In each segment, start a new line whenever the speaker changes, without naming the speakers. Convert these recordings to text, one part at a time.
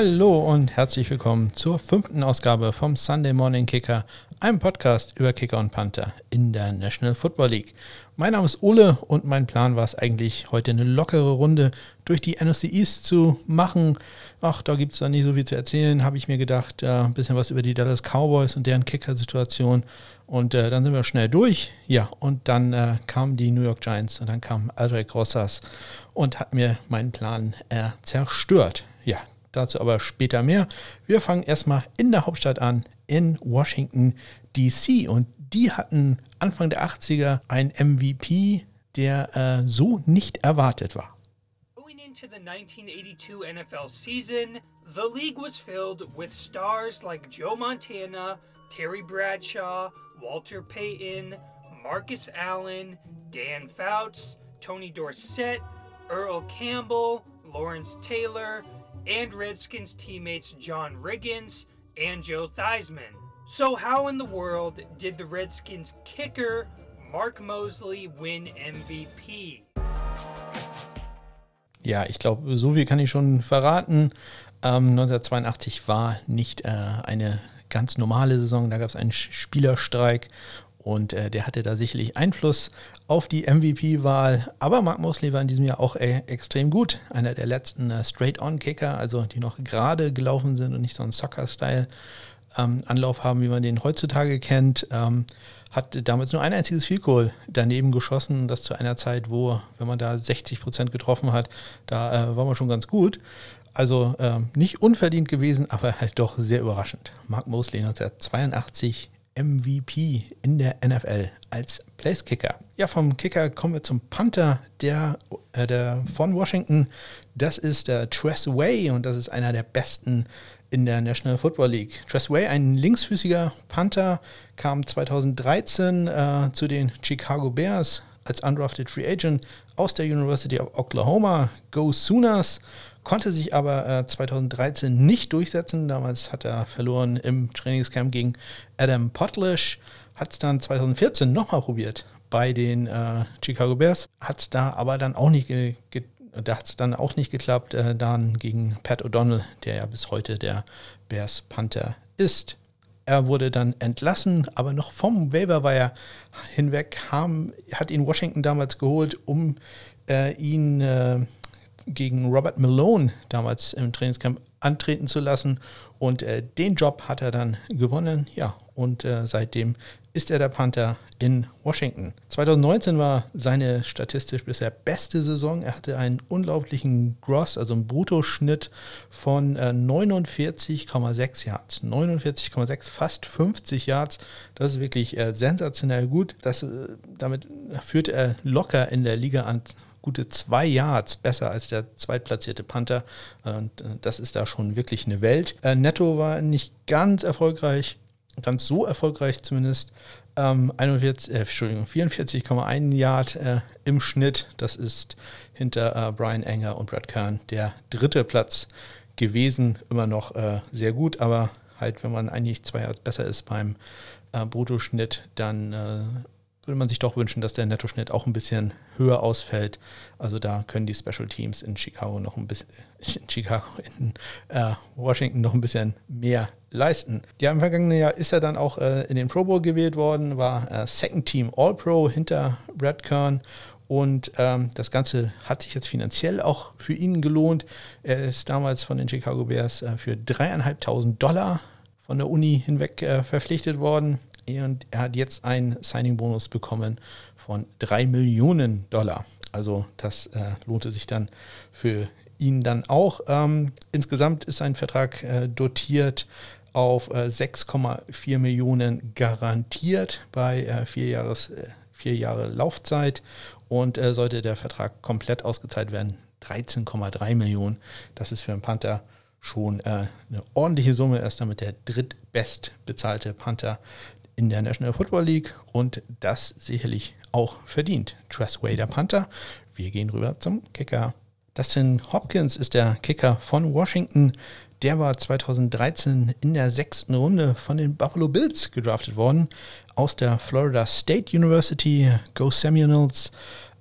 Hallo und herzlich willkommen zur fünften Ausgabe vom Sunday Morning Kicker, einem Podcast über Kicker und Panther in der National Football League. Mein Name ist Ole und mein Plan war es eigentlich, heute eine lockere Runde durch die NFC East zu machen. Ach, da gibt es da nicht so viel zu erzählen, habe ich mir gedacht. Äh, ein bisschen was über die Dallas Cowboys und deren Kicker-Situation. Und äh, dann sind wir schnell durch. Ja, und dann äh, kamen die New York Giants und dann kam Aldrich Rossas und hat mir meinen Plan äh, zerstört. Dazu aber später mehr. Wir fangen erstmal in der Hauptstadt an, in Washington, DC. Und die hatten Anfang der 80er einen MVP, der äh, so nicht erwartet war.
Into the 1982 NFL season, the league was filled with stars like Joe Montana, Terry Bradshaw, Walter Payton, Marcus Allen, Dan Fouts, Tony Dorsett, Earl Campbell, Lawrence Taylor, and Redskins teammates John Riggins and Joe Theismann. So, how in the world did the Redskins kicker Mark Mosley win MVP?
Ja, ich glaube, so viel kann ich schon verraten. Ähm, 1982 war nicht äh, eine ganz normale Saison, da gab es einen Spielerstreik und äh, der hatte da sicherlich Einfluss auf die MVP-Wahl. Aber Mark Mosley war in diesem Jahr auch äh, extrem gut. Einer der letzten äh, Straight-On-Kicker, also die noch gerade gelaufen sind und nicht so einen Soccer-Style. Ähm, Anlauf haben, wie man den heutzutage kennt, ähm, hat damals nur ein einziges Field Goal daneben geschossen. Das zu einer Zeit, wo, wenn man da 60 Prozent getroffen hat, da äh, war man schon ganz gut. Also ähm, nicht unverdient gewesen, aber halt doch sehr überraschend. Mark Mosley 1982 MVP in der NFL als Placekicker. Ja, vom Kicker kommen wir zum Panther der, äh, der von Washington. Das ist der Tress Way und das ist einer der besten in der National Football League. Tress Way, ein linksfüßiger Panther, kam 2013 äh, zu den Chicago Bears als undrafted Free Agent aus der University of Oklahoma. Go Sooners! Konnte sich aber äh, 2013 nicht durchsetzen. Damals hat er verloren im Trainingscamp gegen Adam Potlish. Hat es dann 2014 nochmal probiert bei den äh, Chicago Bears. Hat es da aber dann auch nicht da hat es dann auch nicht geklappt, äh, dann gegen Pat O'Donnell, der ja bis heute der Bears Panther ist. Er wurde dann entlassen, aber noch vom Waiver hinweg haben, hat ihn Washington damals geholt, um äh, ihn äh, gegen Robert Malone damals im Trainingscamp antreten zu lassen. Und äh, den Job hat er dann gewonnen. Ja, und äh, seitdem ist er der Panther in Washington. 2019 war seine statistisch bisher beste Saison. Er hatte einen unglaublichen Gross, also einen Bruttoschnitt von äh, 49,6 Yards. 49,6, fast 50 Yards. Das ist wirklich äh, sensationell gut. Das, äh, damit führt er locker in der Liga an gute zwei Yards besser als der zweitplatzierte Panther. Und äh, das ist da schon wirklich eine Welt. Äh, Netto war nicht ganz erfolgreich, ganz so erfolgreich zumindest. Ähm, 41, äh, 44,1 Yard im Schnitt. Das ist hinter Brian Enger und Brad Kern der dritte Platz gewesen. Immer noch sehr gut, aber halt, wenn man eigentlich zwei Yards besser ist beim Bruttoschnitt, dann würde man sich doch wünschen, dass der Nettoschnitt auch ein bisschen höher ausfällt. Also da können die Special Teams in Chicago noch ein bisschen, in Chicago, in äh, Washington noch ein bisschen mehr leisten. Ja, im vergangenen Jahr ist er dann auch äh, in den Pro Bowl gewählt worden, war äh, Second Team All-Pro hinter Brad Kern und ähm, das Ganze hat sich jetzt finanziell auch für ihn gelohnt. Er ist damals von den Chicago Bears äh, für dreieinhalbtausend Dollar von der Uni hinweg äh, verpflichtet worden und er hat jetzt einen Signing-Bonus bekommen von 3 Millionen Dollar. Also das äh, lohnte sich dann für ihn dann auch. Ähm, insgesamt ist sein Vertrag äh, dotiert auf äh, 6,4 Millionen garantiert bei äh, vier, Jahres, äh, vier Jahre Laufzeit und äh, sollte der Vertrag komplett ausgezahlt werden, 13,3 Millionen. Das ist für einen Panther schon äh, eine ordentliche Summe. Er ist damit der drittbest bezahlte Panther in der National Football League und das sicherlich auch verdient. Tressway der Panther. Wir gehen rüber zum Kicker. Dustin Hopkins ist der Kicker von Washington. Der war 2013 in der sechsten Runde von den Buffalo Bills gedraftet worden. Aus der Florida State University. Go Seminoles.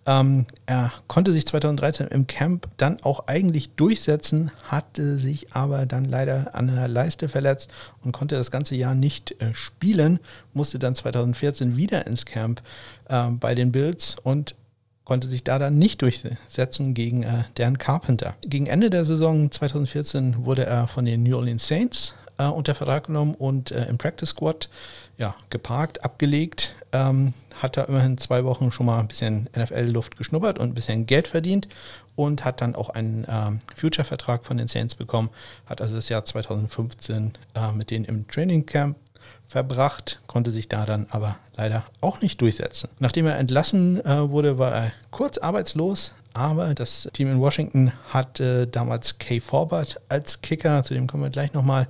Ähm, er konnte sich 2013 im Camp dann auch eigentlich durchsetzen, hatte sich aber dann leider an der Leiste verletzt und konnte das ganze Jahr nicht äh, spielen, musste dann 2014 wieder ins Camp äh, bei den Bills und konnte sich da dann nicht durchsetzen gegen äh, Dan Carpenter. Gegen Ende der Saison 2014 wurde er von den New Orleans Saints äh, unter Vertrag genommen und äh, im Practice Squad ja, geparkt, abgelegt, ähm, hat da immerhin zwei Wochen schon mal ein bisschen NFL-Luft geschnuppert und ein bisschen Geld verdient und hat dann auch einen ähm, Future-Vertrag von den Saints bekommen, hat also das Jahr 2015 äh, mit denen im Training Camp verbracht, konnte sich da dann aber leider auch nicht durchsetzen. Nachdem er entlassen äh, wurde, war er kurz arbeitslos, aber das Team in Washington hatte damals Kay Forbert als Kicker, zu dem kommen wir gleich nochmal.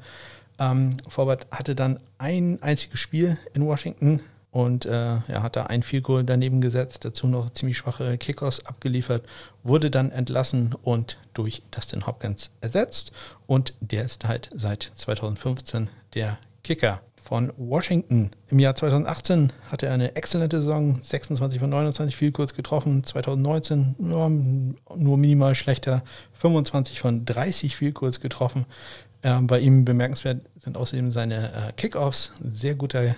Ähm, Forbert hatte dann ein einziges Spiel in Washington und äh, er hat da ein Goal daneben gesetzt, dazu noch ziemlich schwache Kickers abgeliefert, wurde dann entlassen und durch Dustin Hopkins ersetzt und der ist halt seit 2015 der Kicker von Washington. Im Jahr 2018 hatte er eine exzellente Saison, 26 von 29 viel kurz getroffen, 2019 ja, nur minimal schlechter, 25 von 30 viel kurz getroffen. Ähm, bei ihm bemerkenswert sind außerdem seine äh, Kickoffs. Sehr guter äh,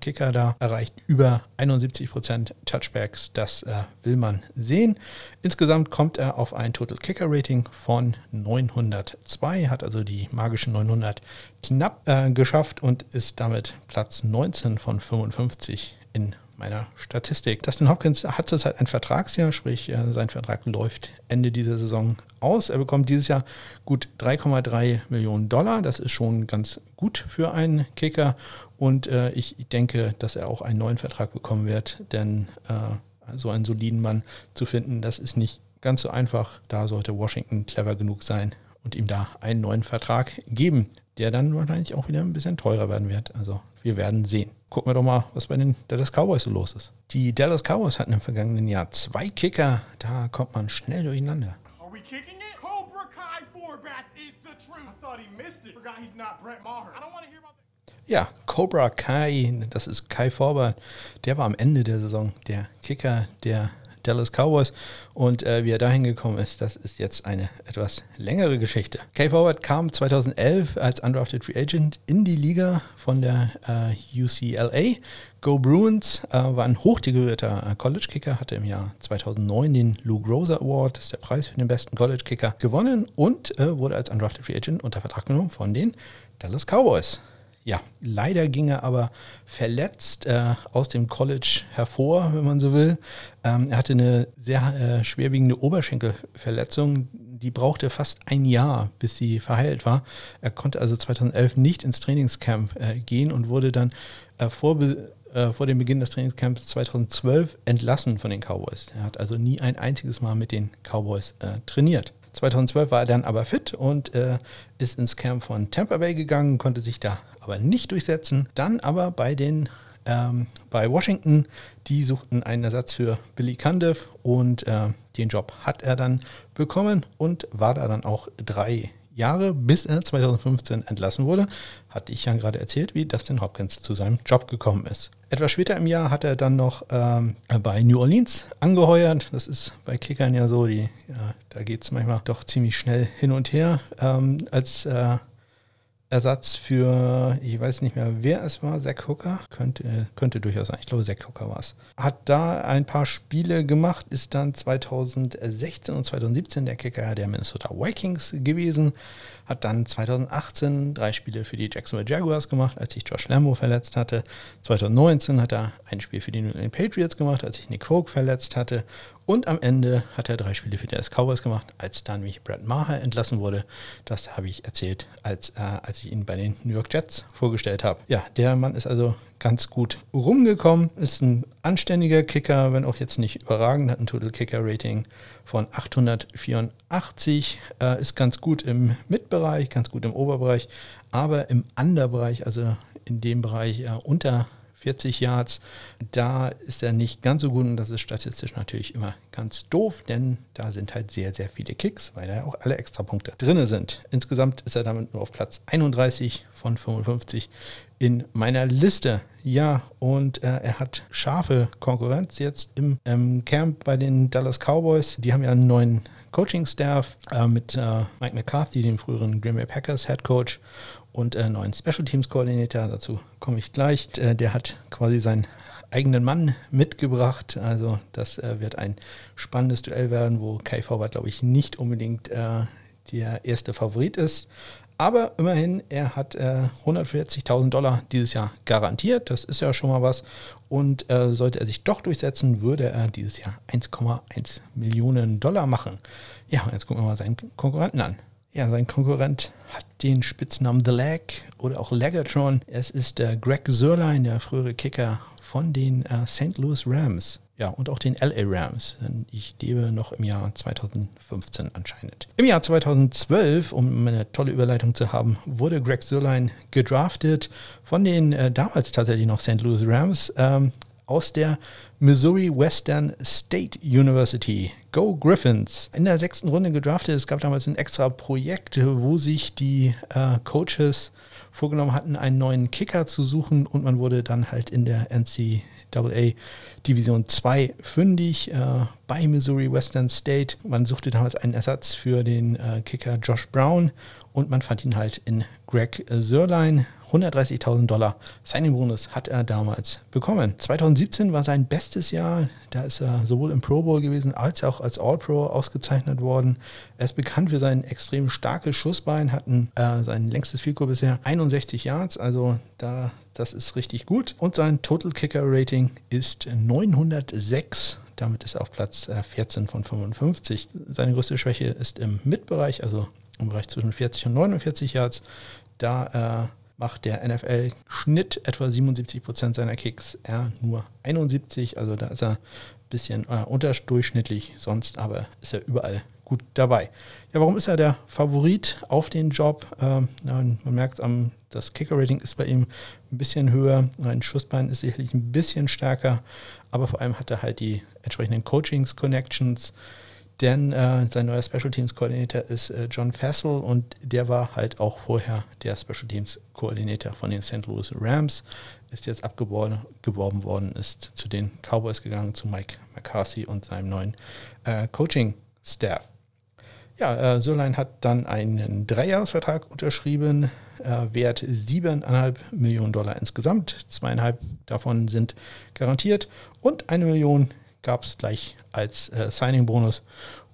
Kicker da, erreicht über 71% Touchbacks. Das äh, will man sehen. Insgesamt kommt er auf ein Total Kicker Rating von 902, hat also die magischen 900 knapp geschafft und ist damit Platz 19 von 55 in meiner Statistik. Dustin Hopkins hat zurzeit ein Vertragsjahr, sprich äh, sein Vertrag läuft Ende dieser Saison aus. Er bekommt dieses Jahr gut 3,3 Millionen Dollar. Das ist schon ganz gut für einen Kicker und äh, ich denke, dass er auch einen neuen Vertrag bekommen wird, denn äh, so einen soliden Mann zu finden, das ist nicht ganz so einfach. Da sollte Washington clever genug sein und ihm da einen neuen Vertrag geben, der dann wahrscheinlich auch wieder ein bisschen teurer werden wird. Also wir werden sehen gucken wir doch mal, was bei den Dallas Cowboys so los ist. Die Dallas Cowboys hatten im vergangenen Jahr zwei Kicker. Da kommt man schnell durcheinander. Are we kicking it? Cobra Kai Forbath is the truth. I thought he missed it. Forgot he's not Brett Maher. I don't want to hear about that. Ja, Cobra Kai, das ist Kai Forbath. Der war am Ende der Saison der Kicker der Dallas Cowboys. Und äh, wie er dahin gekommen ist, das ist jetzt eine etwas längere Geschichte. Kay Forward kam 2011 als Undrafted Free Agent in die Liga von der äh, UCLA. Go Bruins äh, war ein hochdekorierter äh, College-Kicker, hatte im Jahr 2009 den Lou Groza Award, das ist der Preis für den besten College-Kicker, gewonnen und äh, wurde als Undrafted Free Agent unter Vertrag genommen von den Dallas Cowboys. Ja, leider ging er aber verletzt äh, aus dem College hervor, wenn man so will. Ähm, er hatte eine sehr äh, schwerwiegende Oberschenkelverletzung, die brauchte fast ein Jahr, bis sie verheilt war. Er konnte also 2011 nicht ins Trainingscamp äh, gehen und wurde dann äh, vor, äh, vor dem Beginn des Trainingscamps 2012 entlassen von den Cowboys. Er hat also nie ein einziges Mal mit den Cowboys äh, trainiert. 2012 war er dann aber fit und äh, ist ins Camp von Tampa Bay gegangen, konnte sich da aber nicht durchsetzen. Dann aber bei den ähm, bei Washington, die suchten einen Ersatz für Billy Cundiff und äh, den Job hat er dann bekommen und war da dann auch drei Jahre, bis er 2015 entlassen wurde. Hatte ich ja gerade erzählt, wie Dustin Hopkins zu seinem Job gekommen ist. Etwas später im Jahr hat er dann noch ähm, bei New Orleans angeheuert. Das ist bei Kickern ja so, die, ja, da geht es manchmal doch ziemlich schnell hin und her. Ähm, als äh, Ersatz für, ich weiß nicht mehr, wer es war, Zack Hooker. Könnte, könnte durchaus sein. Ich glaube, Zack Hooker war es. Hat da ein paar Spiele gemacht, ist dann 2016 und 2017 der Kicker der Minnesota Vikings gewesen. Hat dann 2018 drei Spiele für die Jacksonville Jaguars gemacht, als sich Josh Lambo verletzt hatte. 2019 hat er ein Spiel für die New England Patriots gemacht, als sich Nick Folk verletzt hatte. Und am Ende hat er drei Spiele für die Cowboys gemacht, als dann mich Brad Maher entlassen wurde. Das habe ich erzählt, als, äh, als ich ihn bei den New York Jets vorgestellt habe. Ja, der Mann ist also ganz gut rumgekommen, ist ein anständiger Kicker, wenn auch jetzt nicht überragend, hat ein Total Kicker Rating von 884, äh, ist ganz gut im Mitbereich, ganz gut im Oberbereich, aber im Underbereich, also in dem Bereich äh, unter 40 Yards. Da ist er nicht ganz so gut und das ist statistisch natürlich immer ganz doof, denn da sind halt sehr, sehr viele Kicks, weil da auch alle Extrapunkte drin sind. Insgesamt ist er damit nur auf Platz 31 von 55 in meiner Liste. Ja, und äh, er hat scharfe Konkurrenz jetzt im ähm, Camp bei den Dallas Cowboys. Die haben ja einen neuen Coaching-Staff äh, mit äh, Mike McCarthy, dem früheren Green Bay Packers Head Coach, und äh, neuen Special Teams Koordinator. Dazu komme ich gleich. Äh, der hat quasi seinen eigenen Mann mitgebracht. Also das äh, wird ein spannendes Duell werden, wo Kai Forward, glaube ich, nicht unbedingt äh, der erste Favorit ist. Aber immerhin, er hat äh, 140.000 Dollar dieses Jahr garantiert. Das ist ja schon mal was. Und äh, sollte er sich doch durchsetzen, würde er dieses Jahr 1,1 Millionen Dollar machen. Ja, jetzt gucken wir mal seinen Konkurrenten an. Ja, sein Konkurrent hat den Spitznamen The Leg oder auch Legatron. Es ist der Greg Sörlein, der frühere Kicker von den äh, St. Louis Rams. Ja, und auch den LA Rams. Ich lebe noch im Jahr 2015 anscheinend. Im Jahr 2012, um eine tolle Überleitung zu haben, wurde Greg Sörlein gedraftet von den äh, damals tatsächlich noch St. Louis Rams. Ähm, aus der Missouri Western State University. Go Griffins. In der sechsten Runde gedraftet. Es gab damals ein extra Projekt, wo sich die äh, Coaches vorgenommen hatten, einen neuen Kicker zu suchen und man wurde dann halt in der NCAA Division 2 fündig äh, bei Missouri Western State. Man suchte damals einen Ersatz für den äh, Kicker Josh Brown und man fand ihn halt in Greg Sörlein. 130.000 Dollar Signing-Bonus hat er damals bekommen. 2017 war sein bestes Jahr. Da ist er sowohl im Pro Bowl gewesen als auch als All-Pro ausgezeichnet worden. Er ist bekannt für sein extrem starkes Schussbein, hatten äh, sein längstes Field bisher 61 Yards, also da das ist richtig gut. Und sein Total Kicker Rating ist 906. Damit ist auf Platz 14 äh, von 55. Seine größte Schwäche ist im Mitbereich, also im Bereich zwischen 40 und 49 Yards. Da äh, macht der NFL-Schnitt etwa 77 Prozent seiner Kicks, er nur 71. Also da ist er ein bisschen äh, unterdurchschnittlich, sonst aber ist er überall gut dabei. Ja, warum ist er der Favorit auf den Job? Ähm, man merkt am, das Kicker-Rating ist bei ihm ein bisschen höher, ein Schussbein ist sicherlich ein bisschen stärker, aber vor allem hat er halt die entsprechenden Coachings, Connections, denn äh, sein neuer Special Teams Koordinator ist äh, John Fassel und der war halt auch vorher der Special Teams Koordinator von den St. Louis Rams, ist jetzt abgeworben worden, ist zu den Cowboys gegangen, zu Mike McCarthy und seinem neuen äh, Coaching-Staff. Ja, äh, Sörlein hat dann einen Dreijahresvertrag unterschrieben, äh, wert 7,5 Millionen Dollar insgesamt. Zweieinhalb davon sind garantiert und eine Million gab es gleich als äh, Signing-Bonus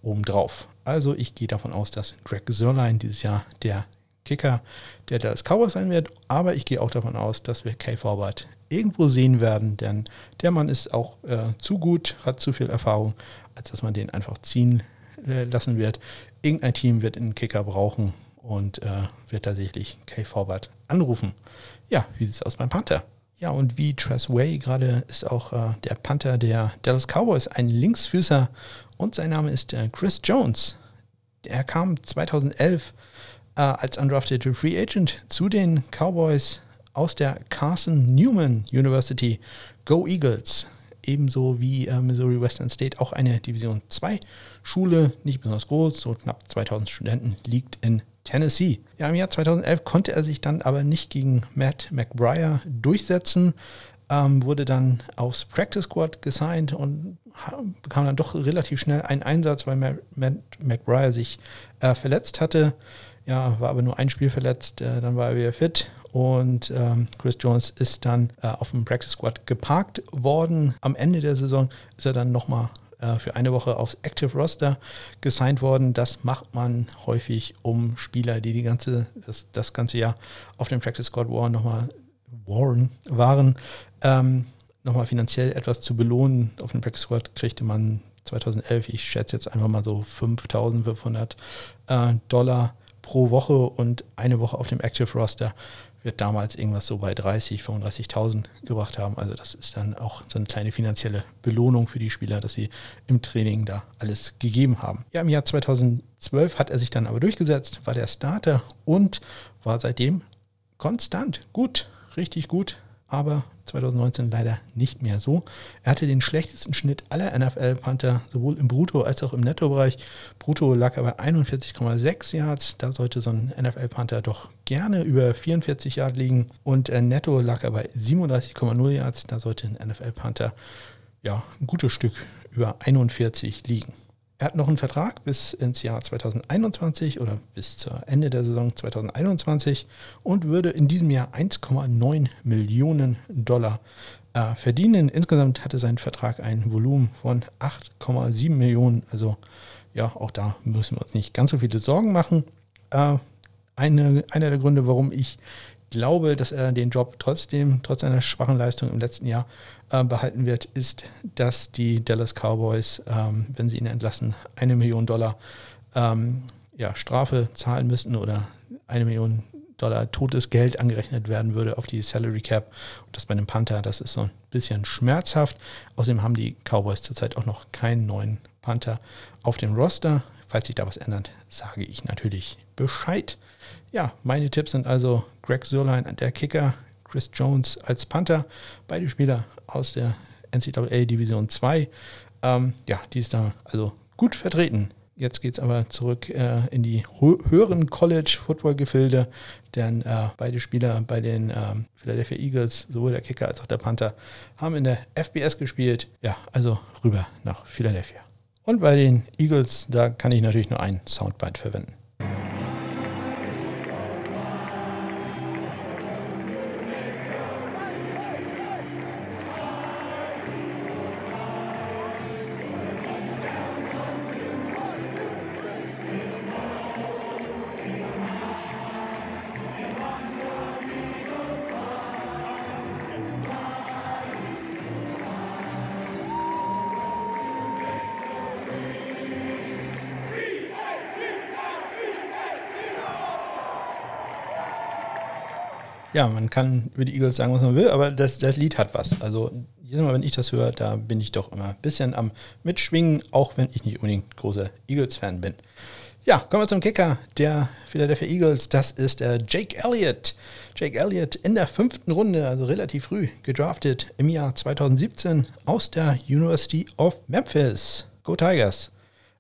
obendrauf. Also ich gehe davon aus, dass Greg Sörlein dieses Jahr der Kicker der Dallas Cowboys sein wird, aber ich gehe auch davon aus, dass wir Kay Forward irgendwo sehen werden, denn der Mann ist auch äh, zu gut, hat zu viel Erfahrung, als dass man den einfach ziehen äh, lassen wird. Irgendein Team wird einen Kicker brauchen und äh, wird tatsächlich Kay Forward anrufen. Ja, wie sieht es aus beim Panther? Ja, und wie Tress Way gerade ist auch äh, der Panther der Dallas Cowboys ein Linksfüßer und sein Name ist äh, Chris Jones. Er kam 2011 äh, als undrafted Free Agent zu den Cowboys aus der Carson Newman University. Go Eagles! Ebenso wie äh, Missouri Western State auch eine Division 2 Schule, nicht besonders groß, so knapp 2000 Studenten, liegt in Tennessee. Ja, im Jahr 2011 konnte er sich dann aber nicht gegen Matt McBriar durchsetzen, ähm, wurde dann aufs Practice Squad gesigned und bekam dann doch relativ schnell einen Einsatz, weil Matt McBriar sich äh, verletzt hatte. Ja, war aber nur ein Spiel verletzt, äh, dann war er wieder fit und ähm, Chris Jones ist dann äh, auf dem Practice Squad geparkt worden. Am Ende der Saison ist er dann nochmal äh, für eine Woche aufs Active Roster gesigned worden. Das macht man häufig, um Spieler, die die ganze, das, das ganze Jahr auf dem Practice Squad War nochmal Warren waren, ähm, nochmal finanziell etwas zu belohnen. Auf dem Practice Squad kriegte man 2011, ich schätze jetzt einfach mal so 5500 äh, Dollar pro Woche und eine Woche auf dem Active Roster wird damals irgendwas so bei 30, 35.000 gebracht haben. Also das ist dann auch so eine kleine finanzielle Belohnung für die Spieler, dass sie im Training da alles gegeben haben. Ja, im Jahr 2012 hat er sich dann aber durchgesetzt, war der Starter und war seitdem konstant gut, richtig gut. Aber 2019 leider nicht mehr so. Er hatte den schlechtesten Schnitt aller NFL-Panther, sowohl im Brutto- als auch im Nettobereich. Brutto lag er bei 41,6 Yards. Da sollte so ein NFL-Panther doch gerne über 44 Yards liegen. Und äh, Netto lag er bei 37,0 Yards. Da sollte ein NFL-Panther ja, ein gutes Stück über 41 liegen. Er hat noch einen Vertrag bis ins Jahr 2021 oder bis zur Ende der Saison 2021 und würde in diesem Jahr 1,9 Millionen Dollar äh, verdienen. Insgesamt hatte sein Vertrag ein Volumen von 8,7 Millionen. Also ja, auch da müssen wir uns nicht ganz so viele Sorgen machen. Äh, eine, einer der Gründe, warum ich glaube, dass er den Job trotzdem, trotz seiner schwachen Leistung im letzten Jahr, äh, behalten wird, ist, dass die Dallas Cowboys, ähm, wenn sie ihn entlassen, eine Million Dollar ähm, ja, Strafe zahlen müssten oder eine Million Dollar totes Geld angerechnet werden würde auf die Salary Cap. Und das bei einem Panther, das ist so ein bisschen schmerzhaft. Außerdem haben die Cowboys zurzeit auch noch keinen neuen Panther auf dem Roster. Falls sich da was ändert, sage ich natürlich Bescheid. Ja, meine Tipps sind also Greg Sörlein, der Kicker, Chris Jones als Panther, beide Spieler aus der NCAA Division 2. Ähm, ja, die ist da also gut vertreten. Jetzt geht es aber zurück äh, in die höheren College-Football-Gefilde, denn äh, beide Spieler bei den ähm, Philadelphia Eagles, sowohl der Kicker als auch der Panther, haben in der FBS gespielt. Ja, also rüber nach Philadelphia. Und bei den Eagles, da kann ich natürlich nur ein Soundbite verwenden. Ja, man kann über die Eagles sagen, was man will, aber das, das Lied hat was. Also jedes Mal, wenn ich das höre, da bin ich doch immer ein bisschen am Mitschwingen, auch wenn ich nicht unbedingt großer Eagles-Fan bin. Ja, kommen wir zum Kicker der Philadelphia Eagles. Das ist der Jake Elliott. Jake Elliott in der fünften Runde, also relativ früh, gedraftet im Jahr 2017 aus der University of Memphis. Go Tigers.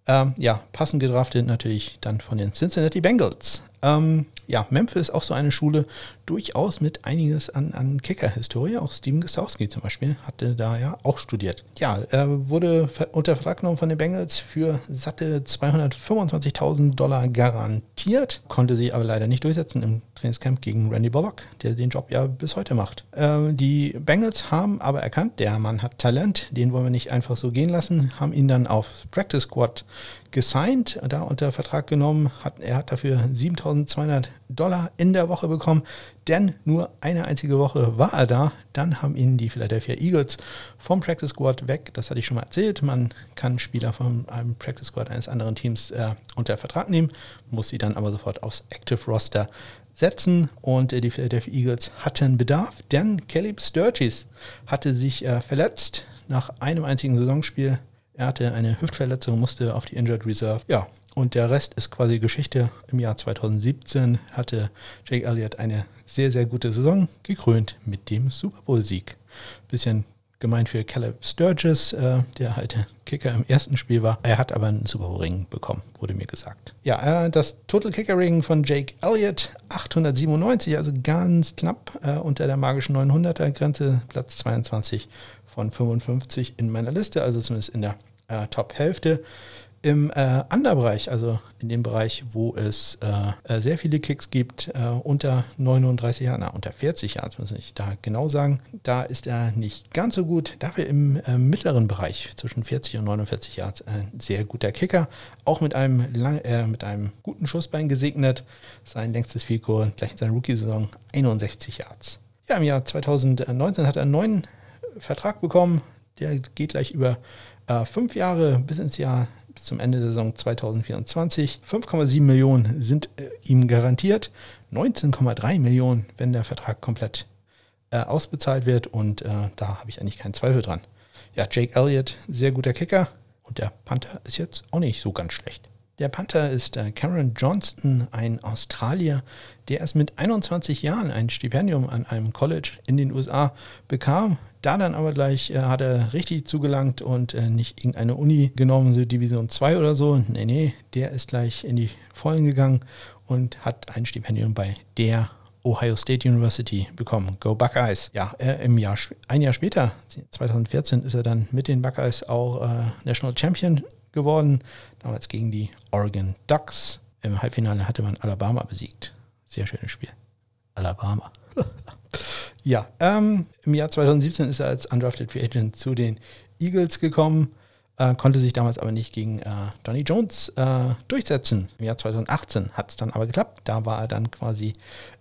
Ähm, ja, passend gedraftet natürlich dann von den Cincinnati Bengals. Ähm, ja, Memphis auch so eine Schule, durchaus mit einiges an, an Kicker-Historie. Auch Steven Gostowski zum Beispiel hatte da ja auch studiert. Ja, er wurde unter Vertrag genommen von den Bengals für satte 225.000 Dollar garantiert, konnte sie aber leider nicht durchsetzen im Trainingscamp gegen Randy Bullock, der den Job ja bis heute macht. Äh, die Bengals haben aber erkannt, der Mann hat Talent, den wollen wir nicht einfach so gehen lassen, haben ihn dann auf Practice Squad gesigned, da unter Vertrag genommen. Hat, er hat dafür 7200 Dollar in der Woche bekommen, denn nur eine einzige Woche war er da. Dann haben ihn die Philadelphia Eagles vom Practice Squad weg. Das hatte ich schon mal erzählt. Man kann Spieler von einem Practice Squad eines anderen Teams äh, unter Vertrag nehmen, muss sie dann aber sofort aufs Active Roster setzen und äh, die Philadelphia Eagles hatten Bedarf, denn Kelly Sturgis hatte sich äh, verletzt nach einem einzigen Saisonspiel er hatte eine Hüftverletzung, musste auf die Injured Reserve. Ja, und der Rest ist quasi Geschichte. Im Jahr 2017 hatte Jake Elliott eine sehr, sehr gute Saison, gekrönt mit dem Super Bowl-Sieg. Bisschen gemeint für Caleb Sturgis, äh, der halt Kicker im ersten Spiel war. Er hat aber einen Super Bowl-Ring bekommen, wurde mir gesagt. Ja, äh, das Total Kicker-Ring von Jake Elliott, 897, also ganz knapp äh, unter der magischen 900er-Grenze, Platz 22 von 55 in meiner Liste, also zumindest in der äh, Top-Hälfte. Im äh, Underbereich, also in dem Bereich, wo es äh, äh sehr viele Kicks gibt, äh, unter 39 Jahren, na, unter 40 Jahren, muss ich da genau sagen, da ist er nicht ganz so gut. Dafür im äh, mittleren Bereich, zwischen 40 und 49 Jahren, ein sehr guter Kicker. Auch mit einem, lang, mit einem guten Schussbein gesegnet. Sein längstes Fico gleich in seiner Rookie-Saison 61 Yards. Ja, im Jahr 2019 hat er neuen Vertrag bekommen. Der geht gleich über äh, fünf Jahre bis ins Jahr, bis zum Ende der Saison 2024. 5,7 Millionen sind äh, ihm garantiert. 19,3 Millionen, wenn der Vertrag komplett äh, ausbezahlt wird. Und äh, da habe ich eigentlich keinen Zweifel dran. Ja, Jake Elliott, sehr guter Kicker. Und der Panther ist jetzt auch nicht so ganz schlecht. Der Panther ist äh, Cameron Johnston, ein Australier, der erst mit 21 Jahren ein Stipendium an einem College in den USA bekam. Da dann aber gleich äh, hat er richtig zugelangt und äh, nicht irgendeine Uni genommen, so Division 2 oder so. Nee, nee, der ist gleich in die Vollen gegangen und hat ein Stipendium bei der Ohio State University bekommen. Go Buckeyes. Ja, äh, im Jahr, ein Jahr später, 2014, ist er dann mit den Buckeyes auch äh, National Champion geworden. Damals gegen die Oregon Ducks. Im Halbfinale hatte man Alabama besiegt. Sehr schönes Spiel. Alabama. ja, ähm, im Jahr 2017 ist er als Undrafted Free Agent zu den Eagles gekommen, äh, konnte sich damals aber nicht gegen äh, Johnny Jones äh, durchsetzen. Im Jahr 2018 hat es dann aber geklappt. Da war er dann quasi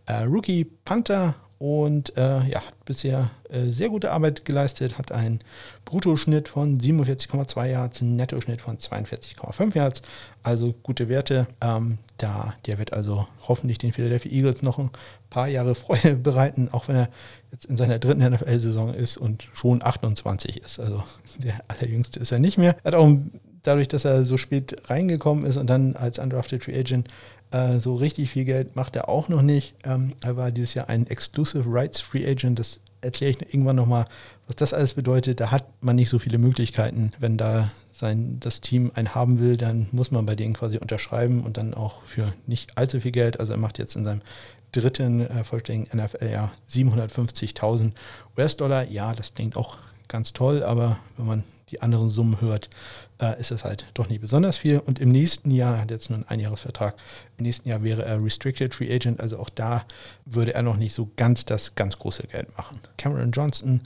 äh, Rookie Panther und äh, ja, hat bisher äh, sehr gute Arbeit geleistet, hat einen Bruttoschnitt von 47,2 Yards, einen Nettoschnitt von 42,5 Yards, also gute Werte. Ähm, da, der wird also hoffentlich den Philadelphia Eagles noch ein paar Jahre Freude bereiten, auch wenn er jetzt in seiner dritten NFL-Saison ist und schon 28 ist. Also der allerjüngste ist er nicht mehr. Hat auch dadurch, dass er so spät reingekommen ist und dann als Undrafted Free Agent äh, so richtig viel Geld macht er auch noch nicht. Ähm, er war dieses Jahr ein Exclusive Rights Free Agent. Das erkläre ich irgendwann nochmal, was das alles bedeutet. Da hat man nicht so viele Möglichkeiten. Wenn da sein, das Team einen haben will, dann muss man bei denen quasi unterschreiben und dann auch für nicht allzu viel Geld. Also er macht jetzt in seinem dritten äh, vollständigen NFL-Jahr 750.000 US-Dollar. Ja, das klingt auch ganz toll, aber wenn man die anderen Summen hört, äh, ist es halt doch nicht besonders viel. Und im nächsten Jahr, er hat jetzt nur einen Einjahresvertrag, im nächsten Jahr wäre er Restricted Free Agent, also auch da würde er noch nicht so ganz das ganz große Geld machen. Cameron Johnson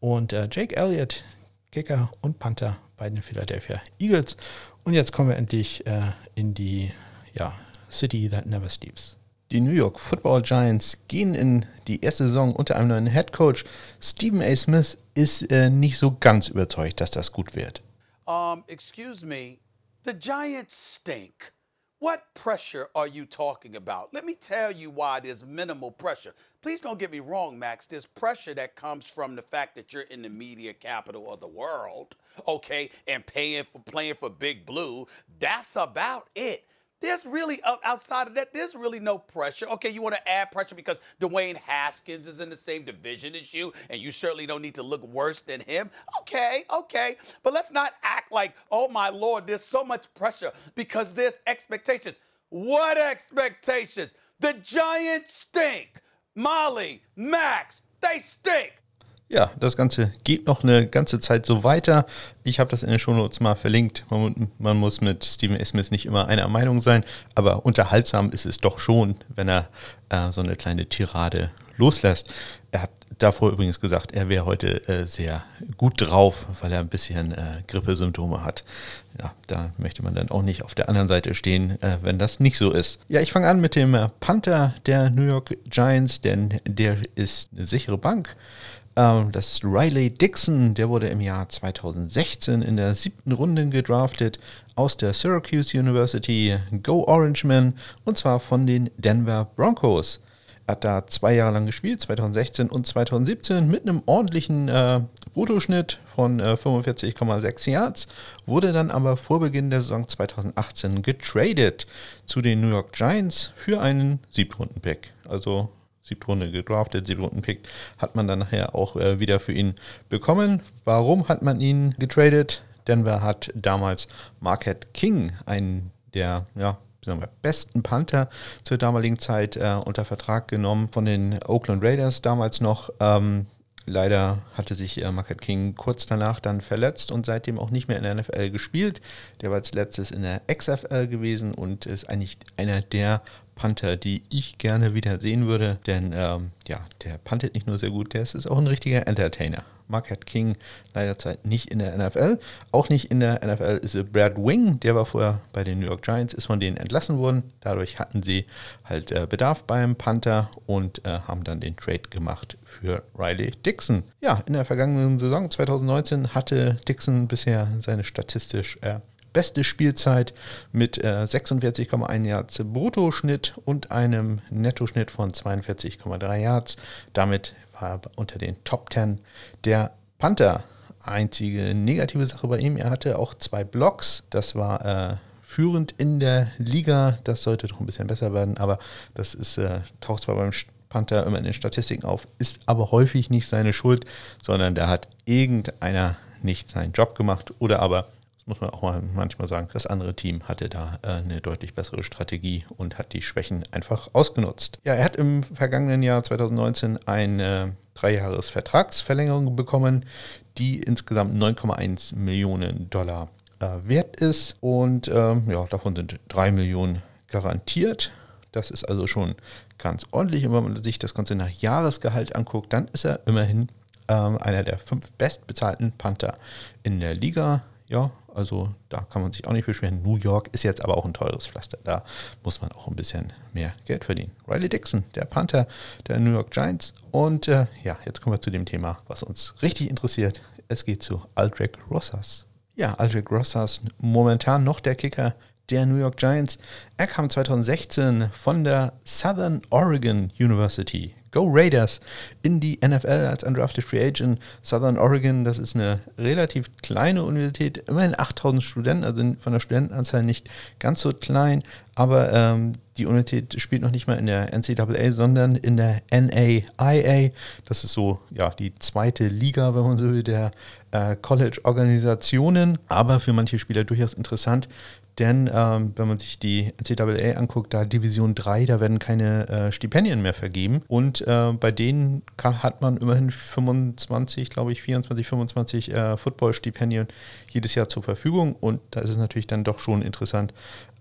und äh, Jake Elliott, Kicker und Panther bei den Philadelphia Eagles. Und jetzt kommen wir endlich äh, in die ja, City that never sleeps. Die New York Football Giants gehen in die erste Saison unter einem neuen Head Coach. Stephen A. Smith ist äh, nicht so ganz überzeugt, dass das gut wird.
Um, excuse me, the Giants stink. What pressure are you talking about? Let me tell you why there's minimal pressure. Please don't get me wrong, Max. There's pressure that comes from the fact that you're in the media capital of the world, okay, and paying for playing for Big Blue. That's about it. There's really outside of that, there's really no pressure. Okay, you want to add pressure because Dwayne Haskins is in the same division as you, and you certainly don't need to look worse than him. Okay, okay. But let's not act like, oh my lord, there's so much pressure because there's expectations. What expectations? The Giants stink. Molly, Max, they stink.
Ja, das Ganze geht noch eine ganze Zeit so weiter. Ich habe das in den Shownotes mal verlinkt. Man, man, muss mit Stephen A. Smith nicht immer einer Meinung sein, aber unterhaltsam ist es doch schon, wenn er äh, so eine kleine Tirade loslässt. Er hat davor übrigens gesagt, er wäre heute äh, sehr gut drauf, weil er ein bisschen äh, Grippesymptome hat. Ja, da möchte man dann auch nicht auf der anderen Seite stehen, äh, wenn das nicht so ist. Ja, ich fange an mit dem Panther der New York Giants, denn der ist eine sichere Bank. Ähm, das ist Riley Dixon, der wurde im Jahr 2016 in der siebten Runde gedraftet aus der Syracuse University Go Orangeman und zwar von den Denver Broncos. Er hat da zwei Jahre lang gespielt, 2016 und 2017, mit einem ordentlichen äh, Bruttoschnitt von äh, 45,6 Yards, wurde dann aber vor Beginn der Saison 2018 getradet zu den New York Giants für einen Siebtrunden-Pick. Also siebte Runde gedraftet, siebte Runden Pick, hat man dann nachher auch äh, wieder für ihn bekommen. Warum hat man ihn getradet? Denver hat damals Marquette King, einen der ja, besten Panther zur damaligen Zeit, äh, unter Vertrag genommen von den Oakland Raiders damals noch. Ähm, Leider hatte sich äh, Marquette King kurz danach dann verletzt und seitdem auch nicht mehr in der NFL gespielt. Der war als letztes in der XFL gewesen und ist eigentlich einer der Panther, die ich gerne wieder sehen würde. Denn ähm, ja, der puntet nicht nur sehr gut, der ist auch ein richtiger Entertainer. Marquette King leider Zeit nicht in der NFL. Auch nicht in der NFL ist Brad Wing, der war vorher bei den New York Giants, ist von denen entlassen worden. Dadurch hatten sie halt äh, Bedarf beim Panther und äh, haben dann den Trade gemacht für Riley Dixon. Ja, in der vergangenen Saison 2019 hatte Dixon bisher seine statistisch äh, beste Spielzeit mit äh, 46,1 Yards Bruttoschnitt und einem Nettoschnitt von 42,3 Yards. Damit war er unter den Top 10 der Panther. Einzige negative Sache bei ihm, er hatte auch zwei Blocks. Das war äh, führend in der Liga. Das sollte doch ein bisschen besser werden, aber das ist, äh, taucht zwar beim Panther immer in den Statistiken auf, ist aber häufig nicht seine Schuld, sondern da hat irgendeiner nicht seinen Job gemacht oder aber muss man auch mal manchmal sagen, das andere Team hatte da äh, eine deutlich bessere Strategie und hat die Schwächen einfach ausgenutzt. Ja, er hat im vergangenen Jahr 2019 eine Dreijahresvertragsverlängerung bekommen, die insgesamt 9,1 Millionen Dollar äh, wert ist und ähm, ja, davon sind 3 Millionen garantiert. Das ist also schon ganz ordentlich. Und wenn man sich das Ganze nach Jahresgehalt anguckt, dann ist er immerhin ähm, einer der fünf bestbezahlten Panther in der Liga. Ja, also da kann man sich auch nicht beschweren. New York ist jetzt aber auch ein teures Pflaster. Da muss man auch ein bisschen mehr Geld verdienen. Riley Dixon, der Panther der New York Giants. Und äh, ja, jetzt kommen wir zu dem Thema, was uns richtig interessiert. Es geht zu Aldrich Rosas. Ja, Aldrich Rosas, momentan noch der Kicker der New York Giants. Er kam 2016 von der Southern Oregon University Go Raiders in die NFL als undrafted Free Agent. Southern Oregon, das ist eine relativ kleine Universität, immerhin 8000 Studenten, also von der Studentenanzahl nicht ganz so klein, aber ähm, die Universität spielt noch nicht mal in der NCAA, sondern in der NAIA. Das ist so ja die zweite Liga, wenn man so will, der äh, College-Organisationen, aber für manche Spieler durchaus interessant, denn ähm, wenn man sich die NCAA anguckt, da Division 3, da werden keine äh, Stipendien mehr vergeben. Und äh, bei denen kann, hat man immerhin 25, glaube ich, 24, 25 äh, Football-Stipendien jedes Jahr zur Verfügung. Und da ist es natürlich dann doch schon interessant,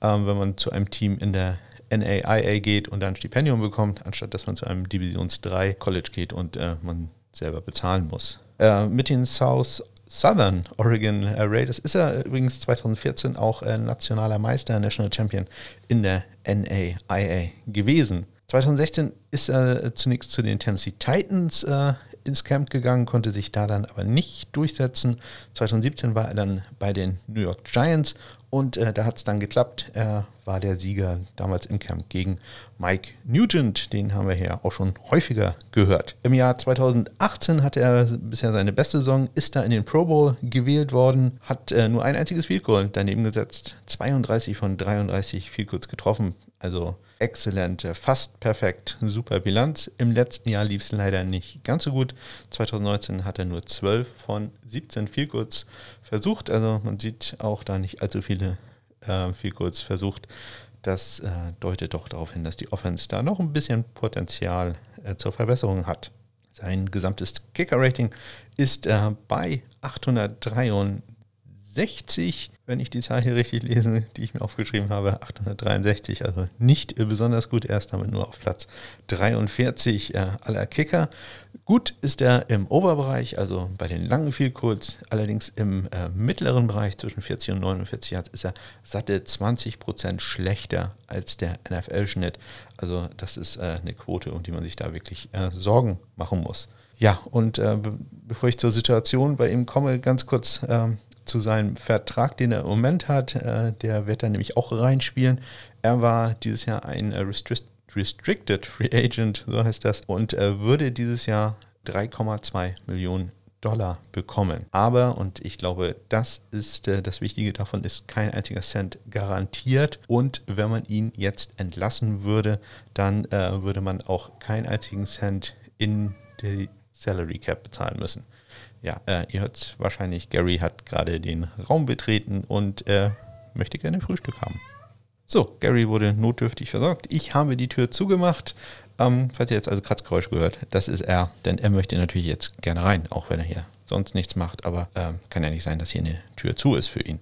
ähm, wenn man zu einem Team in der NAIA geht und dann ein Stipendium bekommt, anstatt dass man zu einem Divisions 3 College geht und äh, man selber bezahlen muss. Äh, mit den South Southern Oregon Raiders ist er übrigens 2014 auch äh, nationaler Meister, National Champion in der NAIA gewesen. 2016 ist er äh, zunächst zu den Tennessee Titans äh, ins Camp gegangen, konnte sich da dann aber nicht durchsetzen. 2017 war er dann bei den New York Giants und äh, da hat es dann geklappt. Er war der Sieger damals im Camp gegen Mike Nugent. Den haben wir hier auch schon häufiger gehört. Im Jahr 2018 hatte er bisher seine beste Saison, ist da in den Pro Bowl gewählt worden, hat äh, nur ein einziges Field Goal daneben gesetzt. 32 von 33 Field Goals getroffen. Also exzellent, äh, fast perfekt, super Bilanz. Im letzten Jahr lief es leider nicht ganz so gut. 2019 hat er nur 12 von 17 Vielkurz versucht. Also man sieht auch da nicht allzu viele äh, versucht. Das äh, deutet doch darauf hin, dass die Offense da noch ein bisschen Potenzial äh, zur Verbesserung hat. Sein gesamtes Kicker-Rating ist äh, bei 863 wenn ich die Zahl hier richtig lese, die ich mir aufgeschrieben habe, 863, also nicht besonders gut, erst damit nur auf Platz 43 äh, aller Kicker. Gut ist er im Overbereich, also bei den langen Vielkurz, allerdings im äh, mittleren Bereich zwischen 40 und 49 Yards ist er satte 20 Prozent schlechter als der NFL-Schnitt. Also das ist äh, eine Quote, um die man sich da wirklich Sorgen machen muss. Ja, und be bevor ich zur Situation bei ihm komme, ganz kurz ähm, zu seinem Vertrag, den er im Moment hat. Äh, der wird er nämlich auch reinspielen. Er war dieses Jahr ein äh, Restricted Free Agent, so heißt das, und äh, würde dieses Jahr 3,2 Millionen Dollar bekommen. Aber, und ich glaube, das ist äh, das Wichtige davon, ist kein einziger Cent garantiert. Und wenn man ihn jetzt entlassen würde, dann äh, würde man auch keinen einzigen Cent in die Salary Cap bezahlen müssen. Ja, äh, ihr hört wahrscheinlich, Gary hat gerade den Raum betreten und äh, möchte gerne Frühstück haben. So, Gary wurde notdürftig versorgt. Ich habe die Tür zugemacht. Ähm, falls ihr jetzt also Kratzgeräusch gehört, das ist er, denn er möchte natürlich jetzt gerne rein, auch wenn er hier sonst nichts macht. Aber ähm, kann ja nicht sein, dass hier eine Tür zu ist für ihn.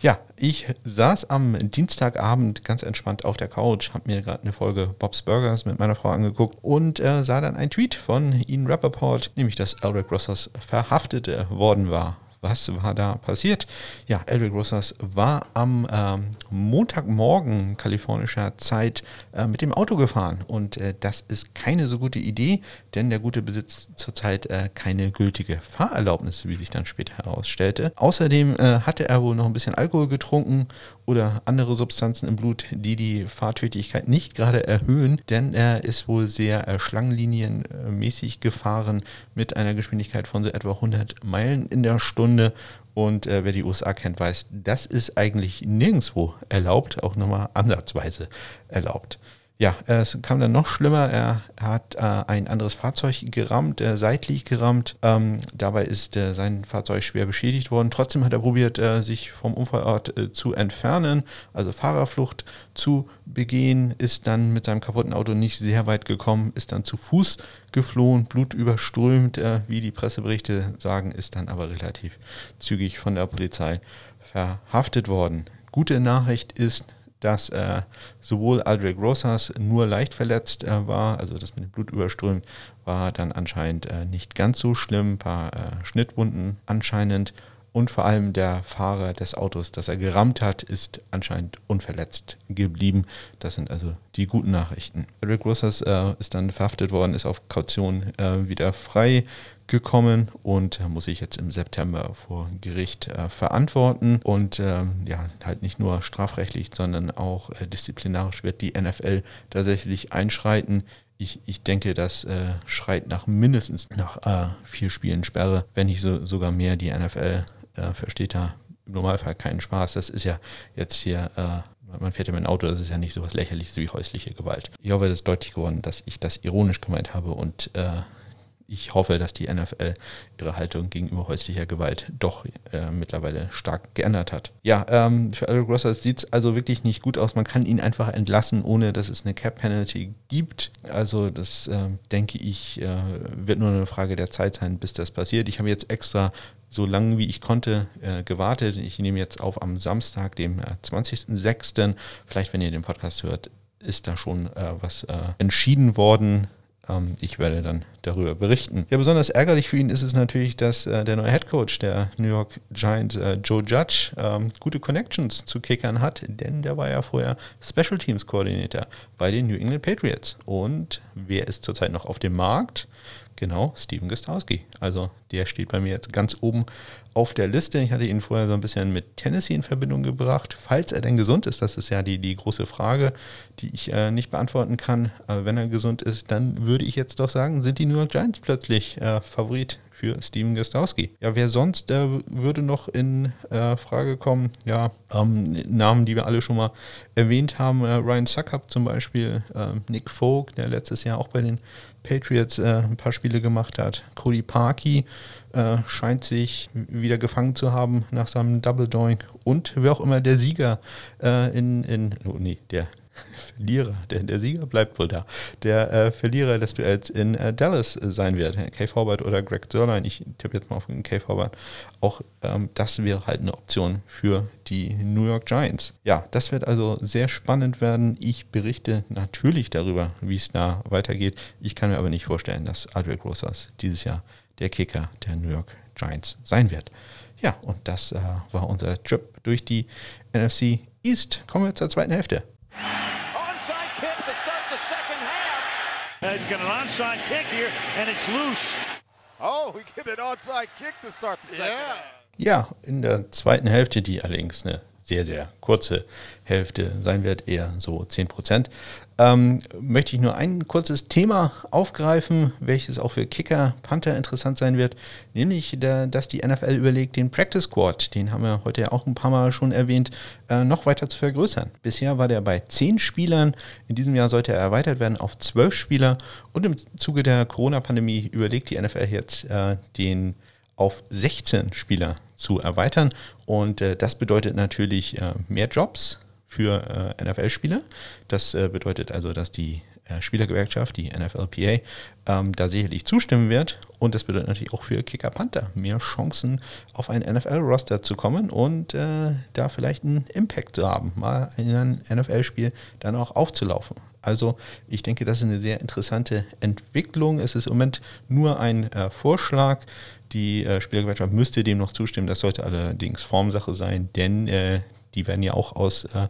Ja, ich saß am Dienstagabend ganz entspannt auf der Couch, habe mir gerade eine Folge Bob's Burgers mit meiner Frau angeguckt und äh, sah dann einen Tweet von Ian Rappaport, nämlich dass Elric Rossers verhaftet worden war was war da passiert? Ja, Elric Rosas war am ähm, Montagmorgen kalifornischer Zeit äh, mit dem Auto gefahren und äh, das ist keine so gute Idee, denn der Gute besitzt zurzeit äh, keine gültige Fahrerlaubnis, wie sich dann später herausstellte. Außerdem äh, hatte er wohl noch ein bisschen Alkohol getrunken oder andere Substanzen im Blut, die die Fahrtüchtigkeit nicht gerade erhöhen, denn er ist wohl sehr äh, schlangenlinienmäßig gefahren mit einer Geschwindigkeit von so etwa 100 Meilen in der Stunde. Und äh, wer die USA kennt, weiß, das ist eigentlich nirgendwo erlaubt, auch nochmal ansatzweise erlaubt. Ja, es kam dann noch schlimmer. Er hat äh, ein anderes Fahrzeug gerammt, äh, seitlich gerammt. Ähm, dabei ist äh, sein Fahrzeug schwer beschädigt worden. Trotzdem hat er probiert, äh, sich vom Unfallort äh, zu entfernen, also Fahrerflucht zu begehen, ist dann mit seinem kaputten Auto nicht sehr weit gekommen, ist dann zu Fuß geflohen, blutüberströmt, äh, wie die Presseberichte sagen, ist dann aber relativ zügig von der Polizei verhaftet worden. Gute Nachricht ist, dass äh, sowohl Aldrich Rosas nur leicht verletzt äh, war, also das mit dem Blut überströmt, war dann anscheinend äh, nicht ganz so schlimm, ein paar äh, Schnittwunden anscheinend. Und vor allem der Fahrer des Autos, das er gerammt hat, ist anscheinend unverletzt geblieben. Das sind also die guten Nachrichten. Rick Rosas äh, ist dann verhaftet worden, ist auf Kaution äh, wieder frei gekommen und muss sich jetzt im September vor Gericht äh, verantworten. Und ähm, ja, halt nicht nur strafrechtlich, sondern auch äh, disziplinarisch wird die NFL tatsächlich einschreiten. Ich, ich denke, das äh, schreit nach mindestens nach äh, vier Spielen Sperre, wenn nicht so, sogar mehr. Die NFL äh, versteht da im Normalfall keinen Spaß. Das ist ja jetzt hier äh, man fährt ja mit dem Auto, das ist ja nicht so was lächerliches wie häusliche Gewalt. Ich hoffe, es ist deutlich geworden, dass ich das ironisch gemeint habe und äh, ich hoffe, dass die NFL ihre Haltung gegenüber häuslicher Gewalt doch äh, mittlerweile stark geändert hat. Ja, ähm, für Alec Rosser sieht es also wirklich nicht gut aus. Man kann ihn einfach entlassen, ohne dass es eine Cap-Penalty gibt. Also das, äh, denke ich, äh, wird nur eine Frage der Zeit sein, bis das passiert. Ich habe jetzt extra so lange wie ich konnte äh, gewartet. Ich nehme jetzt auf am Samstag, dem 20.06. Äh, Vielleicht, wenn ihr den Podcast hört, ist da schon äh, was äh, entschieden worden. Ähm, ich werde dann darüber berichten. Ja, besonders ärgerlich für ihn ist es natürlich, dass äh, der neue Head Coach der New York Giants, äh, Joe Judge, ähm, gute Connections zu Kickern hat, denn der war ja vorher Special Teams Koordinator bei den New England Patriots. Und wer ist zurzeit noch auf dem Markt? Genau, Steven Gostowski. Also der steht bei mir jetzt ganz oben auf der Liste. Ich hatte ihn vorher so ein bisschen mit Tennessee in Verbindung gebracht. Falls er denn gesund ist, das ist ja die, die große Frage, die ich äh, nicht beantworten kann. Aber wenn er gesund ist, dann würde ich jetzt doch sagen, sind die New York Giants plötzlich äh, Favorit für Steven Gostowski. Ja, wer sonst äh, würde noch in äh, Frage kommen? Ja, ähm, Namen, die wir alle schon mal erwähnt haben. Äh, Ryan Suckup zum Beispiel, ähm, Nick Folk, der letztes Jahr auch bei den Patriots äh, ein paar Spiele gemacht hat. Cody Parkey äh, scheint sich wieder gefangen zu haben nach seinem Double Doink. Und wer auch immer der Sieger äh, in, in, oh nee, der Verlierer, der, der Sieger bleibt wohl da. Der äh, Verlierer des Duells in äh, Dallas sein wird. Kay Forward oder Greg Sörlein. Ich tippe jetzt mal auf Kay Forward. Auch ähm, das wäre halt eine Option für die New York Giants. Ja, das wird also sehr spannend werden. Ich berichte natürlich darüber, wie es da weitergeht. Ich kann mir aber nicht vorstellen, dass Aldrich Rosas dieses Jahr der Kicker der New York Giants sein wird. Ja, und das äh, war unser Trip durch die NFC East. Kommen wir zur zweiten Hälfte. Uh, he's got an onside kick here, and it's loose. Oh, we get an onside kick to start the second yeah. half. Ja, in der zweiten Hälfte, die allerdings eine sehr, sehr kurze Hälfte sein wird, eher so 10 Prozent, ähm, möchte ich nur ein kurzes Thema aufgreifen, welches auch für Kicker, Panther interessant sein wird, nämlich, der, dass die NFL überlegt, den Practice Squad, den haben wir heute ja auch ein paar Mal schon erwähnt, äh, noch weiter zu vergrößern. Bisher war der bei 10 Spielern, in diesem Jahr sollte er erweitert werden auf 12 Spieler und im Zuge der Corona-Pandemie überlegt die NFL jetzt, äh, den auf 16 Spieler zu erweitern und äh, das bedeutet natürlich äh, mehr Jobs, für äh, NFL-Spieler. Das äh, bedeutet also, dass die Spielergewerkschaft, die NFLPA, ähm, da sicherlich zustimmen wird. Und das bedeutet natürlich auch für Kicker Panther mehr Chancen, auf ein NFL-Roster zu kommen und äh, da vielleicht einen Impact zu haben, mal in ein NFL-Spiel dann auch aufzulaufen. Also ich denke, das ist eine sehr interessante Entwicklung. Es ist im Moment nur ein äh, Vorschlag. Die äh, Spielergewerkschaft müsste dem noch zustimmen. Das sollte allerdings Formsache sein, denn äh, die werden ja auch aus äh,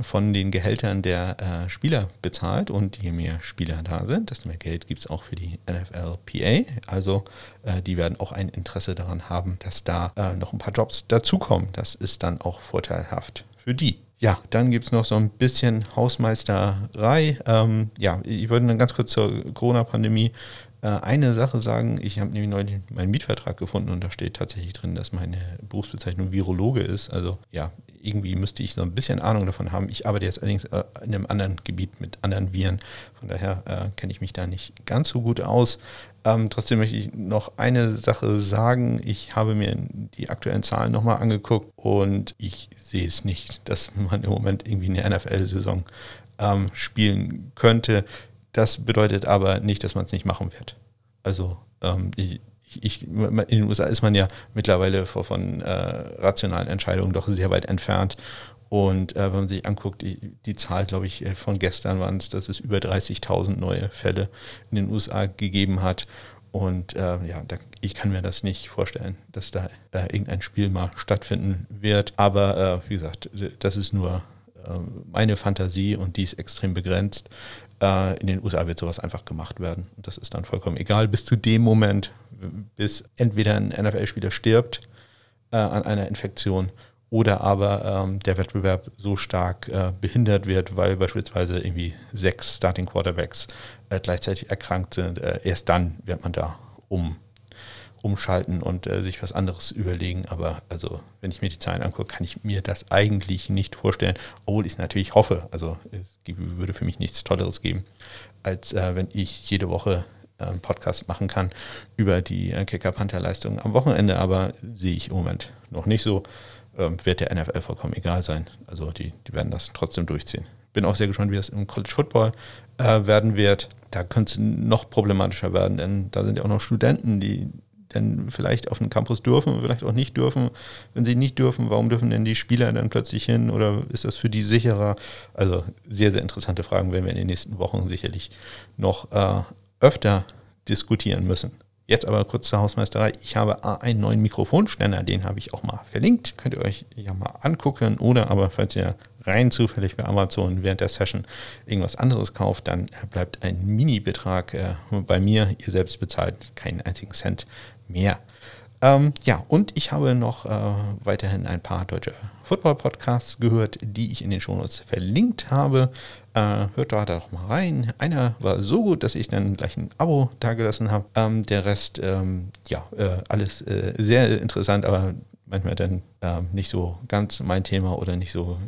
von den Gehältern der äh, Spieler bezahlt und je mehr Spieler da sind, desto mehr Geld gibt es auch für die NFLPA. Also äh, die werden auch ein Interesse daran haben, dass da äh, noch ein paar Jobs dazukommen. Das ist dann auch vorteilhaft für die. Ja, dann gibt es noch so ein bisschen Hausmeisterei. Ähm, ja, ich würde dann ganz kurz zur Corona-Pandemie eine Sache sagen. Ich habe nämlich neulich meinen Mietvertrag gefunden und da steht tatsächlich drin, dass meine Berufsbezeichnung Virologe ist. Also ja, irgendwie müsste ich so ein bisschen Ahnung davon haben. Ich arbeite jetzt allerdings äh, in einem anderen Gebiet mit anderen Viren. Von daher äh, kenne ich mich da nicht ganz so gut aus. Ähm, trotzdem möchte ich noch eine Sache sagen. Ich habe mir die aktuellen Zahlen nochmal angeguckt und ich sehe es nicht, dass man im Moment irgendwie eine NFL-Saison ähm, spielen könnte. Das bedeutet aber nicht, dass man es nicht machen wird. Also ähm, ich, ich, in den USA ist man ja mittlerweile von äh, rationalen Entscheidungen doch sehr weit entfernt. Und äh, wenn man sich anguckt, die, die Zahl, glaube ich, äh, von gestern waren es, dass es über 30.000 neue Fälle in den USA gegeben hat. Und äh, ja, da, ich kann mir das nicht vorstellen, dass da äh, irgendein Spiel mal stattfinden wird. Aber äh, wie gesagt, das ist nur äh, meine Fantasie und die ist extrem begrenzt. Äh, in den USA wird sowas einfach gemacht werden. Und das ist dann vollkommen egal. Bis zu dem Moment, bis entweder ein NFL-Spieler stirbt äh, an einer Infektion oder aber ähm, der Wettbewerb so stark äh, behindert wird, weil beispielsweise irgendwie sechs Starting Quarterbacks äh, gleichzeitig erkrankt sind. Äh, erst dann wird man da um, umschalten und äh, sich was anderes überlegen. Aber also, wenn ich mir die Zahlen angucke, kann ich mir das eigentlich nicht vorstellen, obwohl ich es natürlich hoffe. Also würde für mich nichts Tolleres geben, als äh, wenn ich jede Woche einen Podcast machen kann über die äh, Kicker-Panther-Leistung am Wochenende, aber sehe ich im Moment noch nicht so. Ähm, wird der NFL vollkommen egal sein. Also die, die werden das trotzdem durchziehen. Bin auch sehr gespannt, wie das im College Football äh, werden wird. Da könnte es noch problematischer werden, denn da sind ja auch noch Studenten, die dann vielleicht auf den Campus dürfen, vielleicht auch nicht dürfen. Wenn sie nicht dürfen, warum dürfen denn die Spieler dann plötzlich hin oder ist das für die sicherer? Also sehr, sehr interessante Fragen werden wir in den nächsten Wochen sicherlich noch äh, öfter diskutieren müssen. Jetzt aber kurz zur Hausmeisterei. Ich habe einen neuen Mikrofonständer, den habe ich auch mal verlinkt. Könnt ihr euch ja mal angucken. Oder aber, falls ihr rein zufällig bei Amazon während der Session irgendwas anderes kauft, dann bleibt ein Mini-Betrag äh, bei mir. Ihr selbst bezahlt keinen einzigen Cent mehr. Ähm, ja, und ich habe noch äh, weiterhin ein paar deutsche Football-Podcasts gehört, die ich in den Shownotes verlinkt habe. Äh, hört da doch mal rein. Einer war so gut, dass ich dann gleich ein Abo dagelassen habe. Ähm, der Rest, ähm, ja, äh, alles äh, sehr interessant, aber manchmal dann ähm, nicht so ganz mein Thema oder nicht so,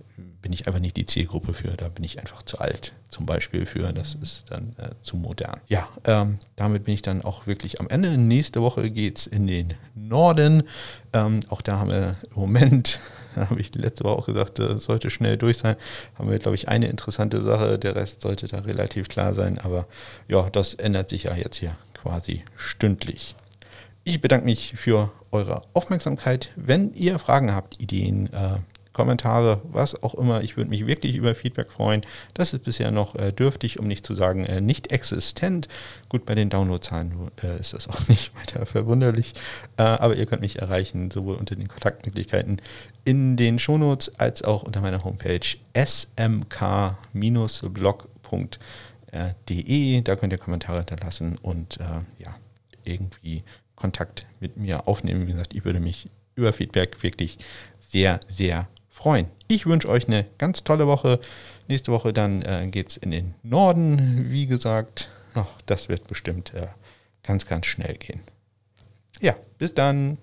bin ich einfach nicht die Zielgruppe für. Da bin ich einfach zu alt zum Beispiel für. Das ist dann äh, zu modern. Ja, ähm, damit bin ich dann auch wirklich am Ende. Nächste Woche geht es in den Norden. Ähm, auch da haben wir im Moment habe ich letzte Woche auch gesagt, das sollte schnell durch sein. Haben wir, glaube ich, eine interessante Sache. Der Rest sollte da relativ klar sein. Aber ja, das ändert sich ja jetzt hier quasi stündlich. Ich bedanke mich für eure Aufmerksamkeit. Wenn ihr Fragen habt, Ideen, äh, Kommentare, was auch immer, ich würde mich wirklich über Feedback freuen. Das ist bisher noch äh, dürftig, um nicht zu sagen äh, nicht existent. Gut, bei den Downloadzahlen äh, ist das auch nicht weiter verwunderlich. Äh, aber ihr könnt mich erreichen, sowohl unter den Kontaktmöglichkeiten in den Shownotes als auch unter meiner Homepage smk-blog.de. Da könnt ihr Kommentare hinterlassen und äh, ja, irgendwie Kontakt mit mir aufnehmen. Wie gesagt, ich würde mich über Feedback wirklich sehr, sehr freuen. Ich wünsche euch eine ganz tolle Woche. Nächste Woche dann äh, geht es in den Norden. Wie gesagt, oh, das wird bestimmt äh, ganz, ganz schnell gehen. Ja, bis dann.